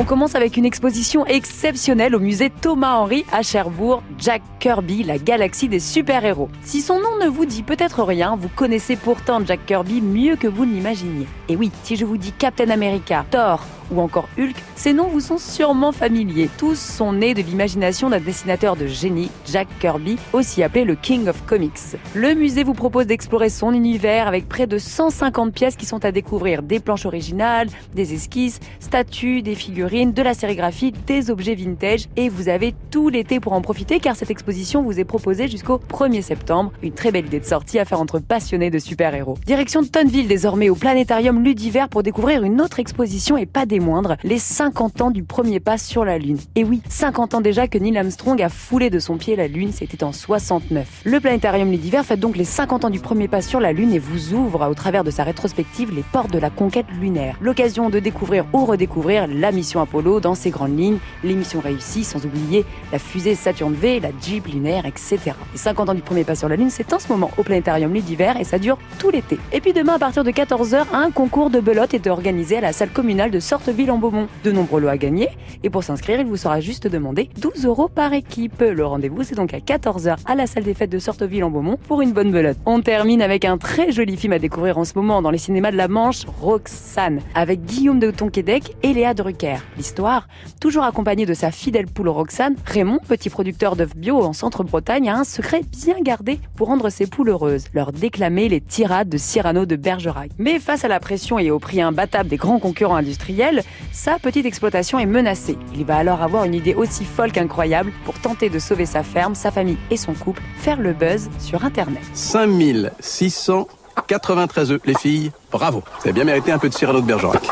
On commence avec une exposition exceptionnelle au musée Thomas Henry à Cherbourg, Jack Kirby, la galaxie des super-héros. Si son nom ne vous dit peut-être rien, vous connaissez pourtant Jack Kirby mieux que vous ne l'imaginiez. Et oui, si je vous dis Captain America, Thor, ou encore Hulk, ces noms vous sont sûrement familiers. Tous sont nés de l'imagination d'un dessinateur de génie, Jack Kirby, aussi appelé le King of Comics. Le musée vous propose d'explorer son univers avec près de 150 pièces qui sont à découvrir, des planches originales, des esquisses, statues, des figurines, de la sérigraphie, des objets vintage et vous avez tout l'été pour en profiter car cette exposition vous est proposée jusqu'au 1er septembre. Une très belle idée de sortie à faire entre passionnés de super-héros. Direction Tonville désormais au planétarium Ludiver pour découvrir une autre exposition et pas des moindres, les 50 ans du premier pas sur la Lune. Et oui, 50 ans déjà que Neil Armstrong a foulé de son pied la Lune, c'était en 69. Le planétarium Ludiver fête donc les 50 ans du premier pas sur la Lune et vous ouvre, au travers de sa rétrospective, les portes de la conquête lunaire. L'occasion de découvrir ou redécouvrir la mission Apollo dans ses grandes lignes, les missions réussies, sans oublier la fusée Saturne V, la Jeep lunaire, etc. Les 50 ans du premier pas sur la Lune, c'est en ce moment au planétarium Ludiver et ça dure tout l'été. Et puis demain, à partir de 14h, un concours de belote est organisé à la salle communale de Sorte ville en Beaumont. De nombreux lots à gagner et pour s'inscrire, il vous sera juste demandé 12 euros par équipe. Le rendez-vous, c'est donc à 14h à la salle des fêtes de Sorteville en Beaumont pour une bonne belote. On termine avec un très joli film à découvrir en ce moment dans les cinémas de la Manche, Roxane, avec Guillaume de Tonquédec et Léa Drucker. L'histoire, toujours accompagnée de sa fidèle poule Roxane, Raymond, petit producteur d'œufs bio en centre-Bretagne, a un secret bien gardé pour rendre ses poules heureuses, leur déclamer les tirades de Cyrano de Bergerac. Mais face à la pression et au prix imbattable des grands concurrents industriels, sa petite exploitation est menacée. Il va alors avoir une idée aussi folle qu'incroyable pour tenter de sauver sa ferme, sa famille et son couple, faire le buzz sur Internet. 5693 œufs, les filles, bravo. Vous avez bien mérité un peu de Cyrano de Bergerac.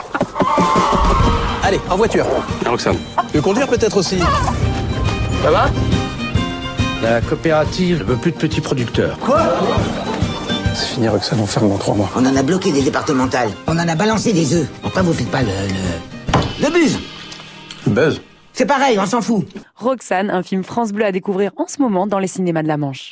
Allez, en voiture. Roxane. Tu veux conduire peut-être aussi Ça va? La coopérative ne veut plus de petits producteurs. Quoi? On ferme dans trois mois. On en a bloqué des départementales. On en a balancé des œufs. Pourquoi vous faites pas le... le... le buzz Buzz C'est pareil, on s'en fout. Roxane, un film France Bleu à découvrir en ce moment dans les cinémas de la Manche.